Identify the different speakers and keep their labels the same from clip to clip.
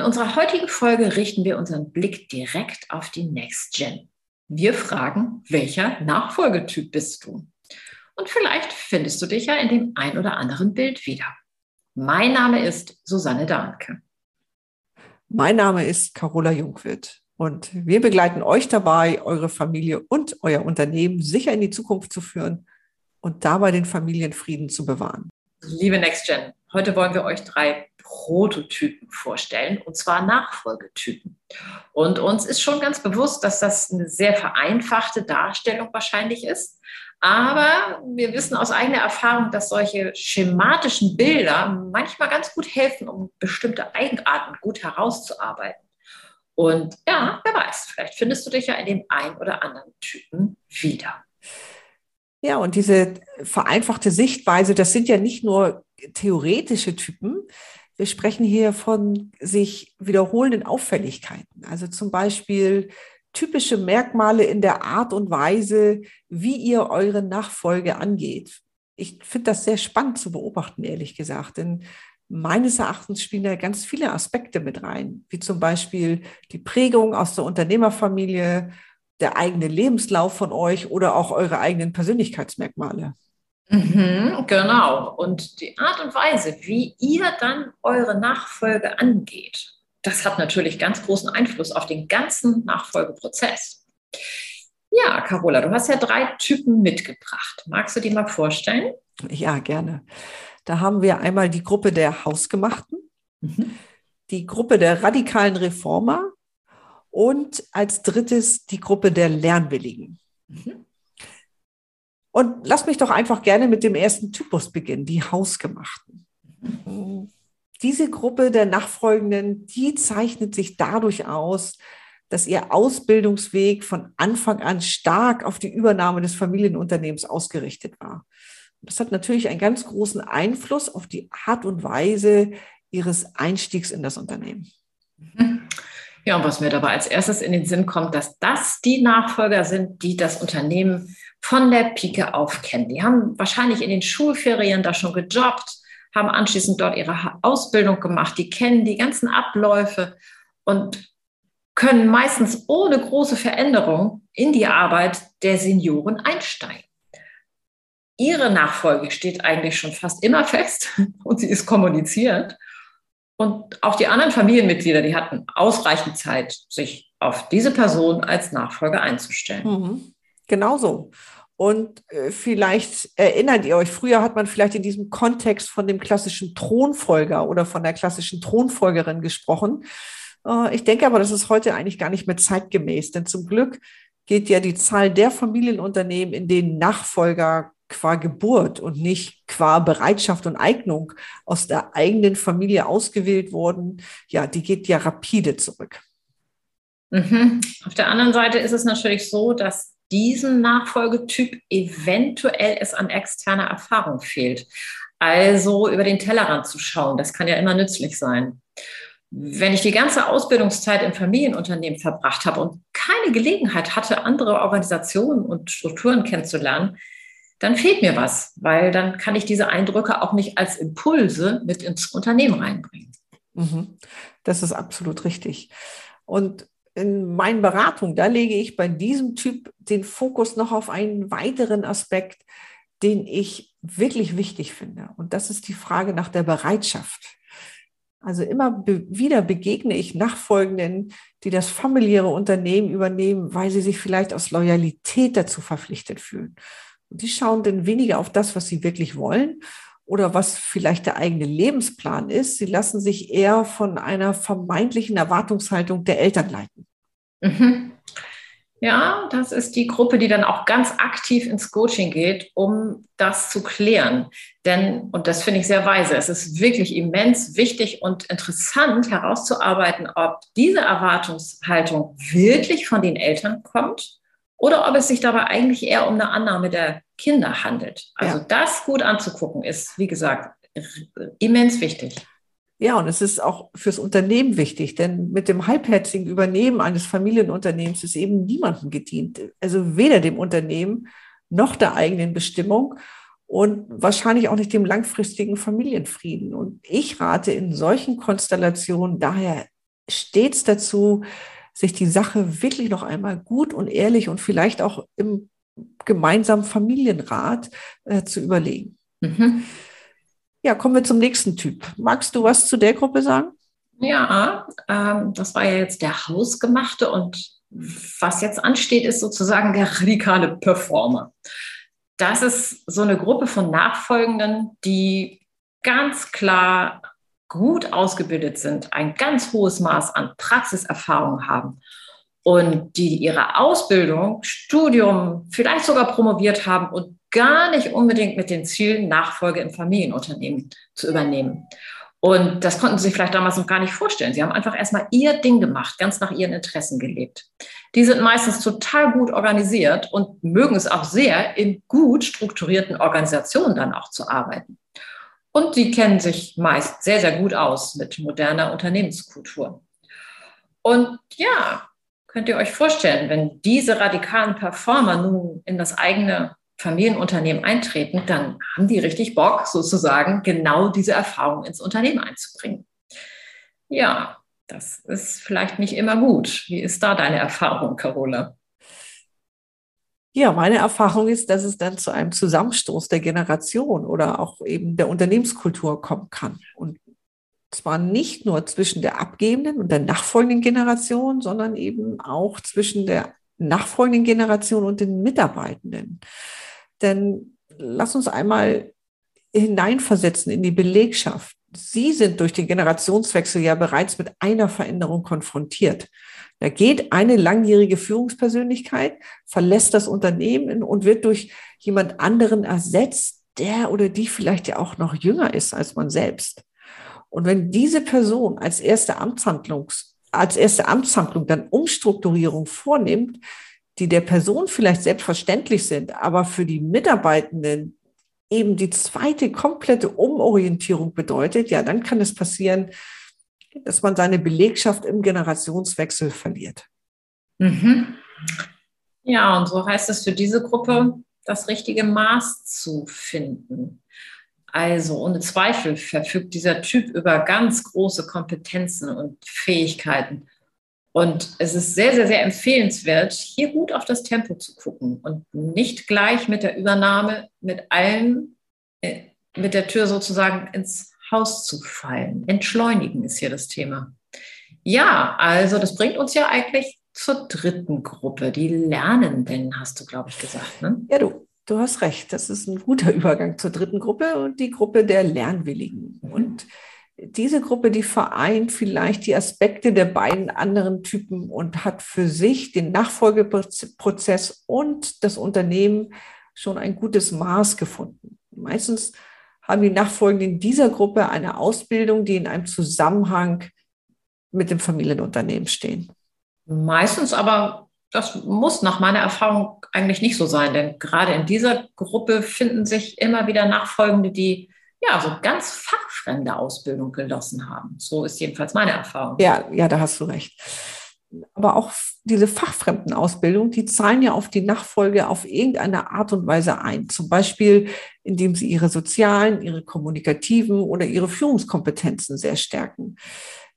Speaker 1: In unserer heutigen Folge richten wir unseren Blick direkt auf die Next Gen. Wir fragen, welcher Nachfolgetyp bist du? Und vielleicht findest du dich ja in dem ein oder anderen Bild wieder. Mein Name ist Susanne Dahnke.
Speaker 2: Mein Name ist Carola Jungwirth und wir begleiten euch dabei, eure Familie und euer Unternehmen sicher in die Zukunft zu führen und dabei den Familienfrieden zu bewahren.
Speaker 1: Liebe NextGen, heute wollen wir euch drei Prototypen vorstellen, und zwar Nachfolgetypen. Und uns ist schon ganz bewusst, dass das eine sehr vereinfachte Darstellung wahrscheinlich ist. Aber wir wissen aus eigener Erfahrung, dass solche schematischen Bilder manchmal ganz gut helfen, um bestimmte Eigenarten gut herauszuarbeiten. Und ja, wer weiß, vielleicht findest du dich ja in dem einen oder anderen Typen wieder.
Speaker 2: Ja, und diese vereinfachte Sichtweise, das sind ja nicht nur theoretische Typen. Wir sprechen hier von sich wiederholenden Auffälligkeiten. Also zum Beispiel typische Merkmale in der Art und Weise, wie ihr eure Nachfolge angeht. Ich finde das sehr spannend zu beobachten, ehrlich gesagt, denn meines Erachtens spielen da ganz viele Aspekte mit rein, wie zum Beispiel die Prägung aus der Unternehmerfamilie, der eigene Lebenslauf von euch oder auch eure eigenen Persönlichkeitsmerkmale.
Speaker 1: Mhm, genau. Und die Art und Weise, wie ihr dann eure Nachfolge angeht, das hat natürlich ganz großen Einfluss auf den ganzen Nachfolgeprozess. Ja, Carola, du hast ja drei Typen mitgebracht. Magst du die mal vorstellen?
Speaker 2: Ja, gerne. Da haben wir einmal die Gruppe der Hausgemachten, mhm. die Gruppe der radikalen Reformer und als drittes die Gruppe der Lernwilligen. Mhm. Und lass mich doch einfach gerne mit dem ersten Typus beginnen, die Hausgemachten. Mhm. Diese Gruppe der Nachfolgenden, die zeichnet sich dadurch aus, dass ihr Ausbildungsweg von Anfang an stark auf die Übernahme des Familienunternehmens ausgerichtet war. Das hat natürlich einen ganz großen Einfluss auf die Art und Weise ihres Einstiegs in das Unternehmen.
Speaker 1: Mhm. Ja, und was mir dabei als erstes in den Sinn kommt, dass das die Nachfolger sind, die das Unternehmen von der Pike auf kennen. Die haben wahrscheinlich in den Schulferien da schon gejobbt, haben anschließend dort ihre Ausbildung gemacht, die kennen die ganzen Abläufe und können meistens ohne große Veränderung in die Arbeit der Senioren einsteigen. Ihre Nachfolge steht eigentlich schon fast immer fest und sie ist kommuniziert. Und auch die anderen Familienmitglieder, die hatten ausreichend Zeit, sich auf diese Person als Nachfolger einzustellen.
Speaker 2: Mhm. Genau so. Und äh, vielleicht erinnert ihr euch, früher hat man vielleicht in diesem Kontext von dem klassischen Thronfolger oder von der klassischen Thronfolgerin gesprochen. Äh, ich denke aber, das ist heute eigentlich gar nicht mehr zeitgemäß, denn zum Glück geht ja die Zahl der Familienunternehmen, in denen Nachfolger qua Geburt und nicht qua Bereitschaft und Eignung aus der eigenen Familie ausgewählt wurden, ja, die geht ja rapide zurück.
Speaker 1: Mhm. Auf der anderen Seite ist es natürlich so, dass diesem Nachfolgetyp eventuell es an externer Erfahrung fehlt. Also über den Tellerrand zu schauen, das kann ja immer nützlich sein. Wenn ich die ganze Ausbildungszeit im Familienunternehmen verbracht habe und keine Gelegenheit hatte, andere Organisationen und Strukturen kennenzulernen, dann fehlt mir was, weil dann kann ich diese Eindrücke auch nicht als Impulse mit ins Unternehmen reinbringen.
Speaker 2: Mhm. Das ist absolut richtig. Und in meinen Beratungen, da lege ich bei diesem Typ den Fokus noch auf einen weiteren Aspekt, den ich wirklich wichtig finde. Und das ist die Frage nach der Bereitschaft. Also immer be wieder begegne ich Nachfolgenden, die das familiäre Unternehmen übernehmen, weil sie sich vielleicht aus Loyalität dazu verpflichtet fühlen. Die schauen dann weniger auf das, was sie wirklich wollen oder was vielleicht der eigene Lebensplan ist. Sie lassen sich eher von einer vermeintlichen Erwartungshaltung der Eltern leiten.
Speaker 1: Mhm. Ja, das ist die Gruppe, die dann auch ganz aktiv ins Coaching geht, um das zu klären. Denn, und das finde ich sehr weise, es ist wirklich immens wichtig und interessant herauszuarbeiten, ob diese Erwartungshaltung wirklich von den Eltern kommt oder ob es sich dabei eigentlich eher um eine Annahme der Kinder handelt. Also ja. das gut anzugucken ist, wie gesagt, immens wichtig.
Speaker 2: Ja, und es ist auch fürs Unternehmen wichtig, denn mit dem halbherzigen Übernehmen eines Familienunternehmens ist eben niemandem gedient. Also weder dem Unternehmen noch der eigenen Bestimmung und wahrscheinlich auch nicht dem langfristigen Familienfrieden. Und ich rate in solchen Konstellationen daher stets dazu, sich die Sache wirklich noch einmal gut und ehrlich und vielleicht auch im gemeinsamen Familienrat äh, zu überlegen. Mhm. Ja, kommen wir zum nächsten Typ. Magst du was zu der Gruppe sagen?
Speaker 1: Ja, ähm, das war ja jetzt der Hausgemachte und was jetzt ansteht, ist sozusagen der radikale Performer. Das ist so eine Gruppe von Nachfolgenden, die ganz klar gut ausgebildet sind, ein ganz hohes Maß an Praxiserfahrung haben und die ihre Ausbildung, Studium, vielleicht sogar promoviert haben und gar nicht unbedingt mit den Zielen, Nachfolge im Familienunternehmen zu übernehmen. Und das konnten sie sich vielleicht damals noch gar nicht vorstellen. Sie haben einfach erstmal ihr Ding gemacht, ganz nach ihren Interessen gelebt. Die sind meistens total gut organisiert und mögen es auch sehr, in gut strukturierten Organisationen dann auch zu arbeiten. Und die kennen sich meist sehr, sehr gut aus mit moderner Unternehmenskultur. Und ja, könnt ihr euch vorstellen, wenn diese radikalen Performer nun in das eigene Familienunternehmen eintreten, dann haben die richtig Bock, sozusagen genau diese Erfahrung ins Unternehmen einzubringen. Ja, das ist vielleicht nicht immer gut. Wie ist da deine Erfahrung, Carola?
Speaker 2: Ja, meine Erfahrung ist, dass es dann zu einem Zusammenstoß der Generation oder auch eben der Unternehmenskultur kommen kann. Und zwar nicht nur zwischen der abgebenden und der nachfolgenden Generation, sondern eben auch zwischen der nachfolgenden Generation und den Mitarbeitenden. Denn lass uns einmal hineinversetzen in die Belegschaft. Sie sind durch den Generationswechsel ja bereits mit einer Veränderung konfrontiert. Da geht eine langjährige Führungspersönlichkeit, verlässt das Unternehmen und wird durch jemand anderen ersetzt, der oder die vielleicht ja auch noch jünger ist als man selbst. Und wenn diese Person als erste Amtshandlung, als erste Amtshandlung dann Umstrukturierung vornimmt, die der Person vielleicht selbstverständlich sind, aber für die Mitarbeitenden eben die zweite komplette Umorientierung bedeutet, ja, dann kann es passieren, dass man seine Belegschaft im Generationswechsel verliert.
Speaker 1: Mhm. Ja, und so heißt es für diese Gruppe, das richtige Maß zu finden. Also ohne Zweifel verfügt dieser Typ über ganz große Kompetenzen und Fähigkeiten. Und es ist sehr, sehr, sehr empfehlenswert, hier gut auf das Tempo zu gucken und nicht gleich mit der Übernahme mit allem, äh, mit der Tür sozusagen ins Haus zu fallen. Entschleunigen ist hier das Thema. Ja, also das bringt uns ja eigentlich zur dritten Gruppe, die Lernenden, hast du, glaube ich, gesagt. Ne?
Speaker 2: Ja, du, du hast recht. Das ist ein guter Übergang zur dritten Gruppe und die Gruppe der Lernwilligen. Mhm. Und diese Gruppe, die vereint vielleicht die Aspekte der beiden anderen Typen und hat für sich den Nachfolgeprozess und das Unternehmen schon ein gutes Maß gefunden. Meistens haben die Nachfolgenden dieser Gruppe eine Ausbildung, die in einem Zusammenhang mit dem Familienunternehmen stehen.
Speaker 1: Meistens aber, das muss nach meiner Erfahrung eigentlich nicht so sein, denn gerade in dieser Gruppe finden sich immer wieder Nachfolgende, die ja, so ganz fachfremde Ausbildung genossen haben. So ist jedenfalls meine Erfahrung.
Speaker 2: Ja, ja, da hast du recht. Aber auch diese fachfremden Ausbildung, die zahlen ja auf die Nachfolge auf irgendeine Art und Weise ein. Zum Beispiel, indem sie ihre sozialen, ihre kommunikativen oder ihre Führungskompetenzen sehr stärken.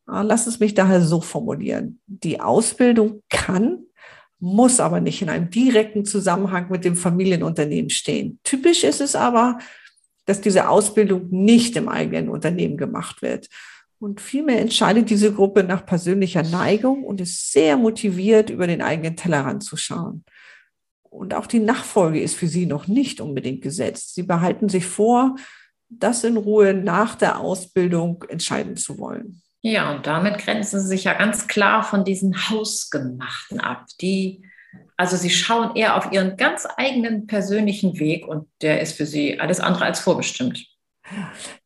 Speaker 2: Lass es mich daher so formulieren. Die Ausbildung kann, muss aber nicht in einem direkten Zusammenhang mit dem Familienunternehmen stehen. Typisch ist es aber, dass diese Ausbildung nicht im eigenen Unternehmen gemacht wird. Und vielmehr entscheidet diese Gruppe nach persönlicher Neigung und ist sehr motiviert, über den eigenen Tellerrand zu schauen. Und auch die Nachfolge ist für sie noch nicht unbedingt gesetzt. Sie behalten sich vor, das in Ruhe nach der Ausbildung entscheiden zu wollen.
Speaker 1: Ja, und damit grenzen sie sich ja ganz klar von diesen Hausgemachten ab, die Also sie schauen eher auf ihren ganz eigenen persönlichen Weg und der ist für sie alles andere als vorbestimmt.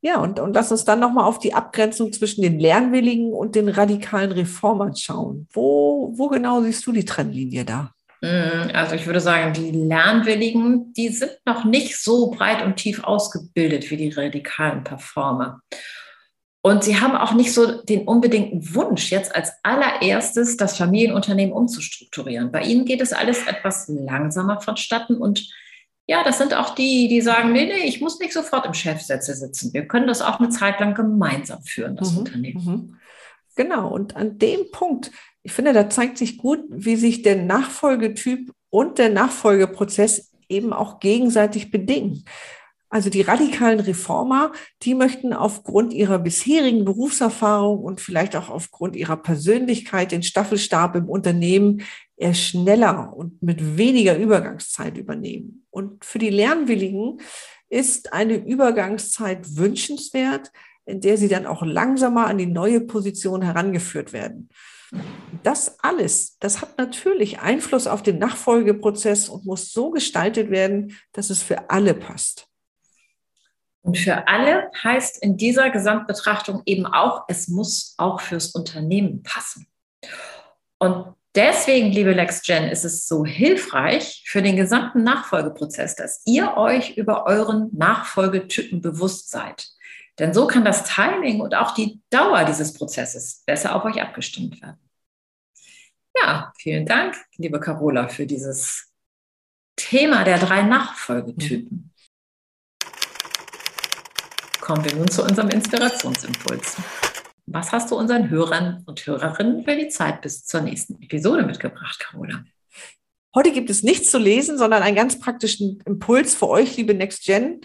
Speaker 2: Ja, und, und lass uns dann nochmal auf die Abgrenzung zwischen den Lernwilligen und den radikalen Reformern schauen. Wo, wo genau siehst du die Trennlinie da?
Speaker 1: Mm, also ich würde sagen, die Lernwilligen, die sind noch nicht so breit und tief ausgebildet wie die radikalen Performer. Und sie haben auch nicht so den unbedingten Wunsch, jetzt als allererstes das Familienunternehmen umzustrukturieren. Bei ihnen geht es alles etwas langsamer vonstatten und ja, das sind auch die, die sagen, nee, nee, ich muss nicht sofort im Chefsitze sitzen. Wir können das auch eine Zeit lang gemeinsam führen, das mhm, Unternehmen. Mhm.
Speaker 2: Genau, und an dem Punkt, ich finde, da zeigt sich gut, wie sich der Nachfolgetyp und der Nachfolgeprozess eben auch gegenseitig bedingen. Also die radikalen Reformer, die möchten aufgrund ihrer bisherigen Berufserfahrung und vielleicht auch aufgrund ihrer Persönlichkeit den Staffelstab im Unternehmen eher schneller und mit weniger Übergangszeit übernehmen. Und für die Lernwilligen ist eine Übergangszeit wünschenswert, in der sie dann auch langsamer an die neue Position herangeführt werden. Das alles, das hat natürlich Einfluss auf den Nachfolgeprozess und muss so gestaltet werden, dass es für alle passt.
Speaker 1: Und für alle heißt in dieser Gesamtbetrachtung eben auch, es muss auch fürs Unternehmen passen. Und deswegen, liebe LexGen, ist es so hilfreich für den gesamten Nachfolgeprozess, dass ihr euch über euren Nachfolgetypen bewusst seid. Denn so kann das Timing und auch die Dauer dieses Prozesses besser auf euch abgestimmt werden. Ja, vielen Dank, liebe Carola, für dieses Thema der drei Nachfolgetypen kommen wir nun zu unserem Inspirationsimpuls. Was hast du unseren Hörern und Hörerinnen für die Zeit bis zur nächsten Episode mitgebracht, Carola?
Speaker 2: Heute gibt es nichts zu lesen, sondern einen ganz praktischen Impuls für euch, liebe Next Gen.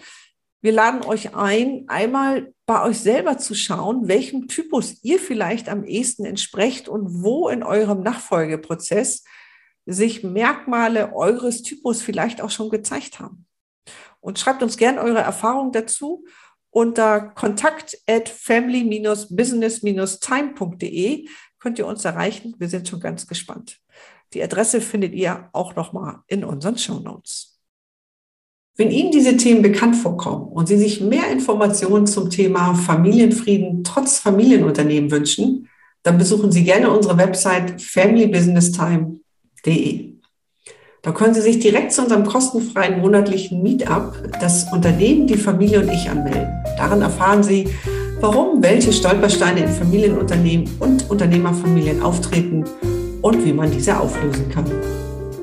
Speaker 2: Wir laden euch ein, einmal bei euch selber zu schauen, welchem Typus ihr vielleicht am ehesten entsprecht und wo in eurem Nachfolgeprozess sich Merkmale eures Typus vielleicht auch schon gezeigt haben. Und schreibt uns gerne eure Erfahrungen dazu unter kontakt at family-business-time.de könnt ihr uns erreichen. Wir sind schon ganz gespannt. Die Adresse findet ihr auch nochmal in unseren Show Notes. Wenn Ihnen diese Themen bekannt vorkommen und Sie sich mehr Informationen zum Thema Familienfrieden trotz Familienunternehmen wünschen, dann besuchen Sie gerne unsere Website familybusinesstime.de. Da können Sie sich direkt zu unserem kostenfreien monatlichen Meetup, das Unternehmen, die Familie und ich anmelden. Darin erfahren Sie, warum welche Stolpersteine in Familienunternehmen und Unternehmerfamilien auftreten und wie man diese auflösen kann.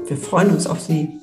Speaker 2: Wir freuen uns auf Sie.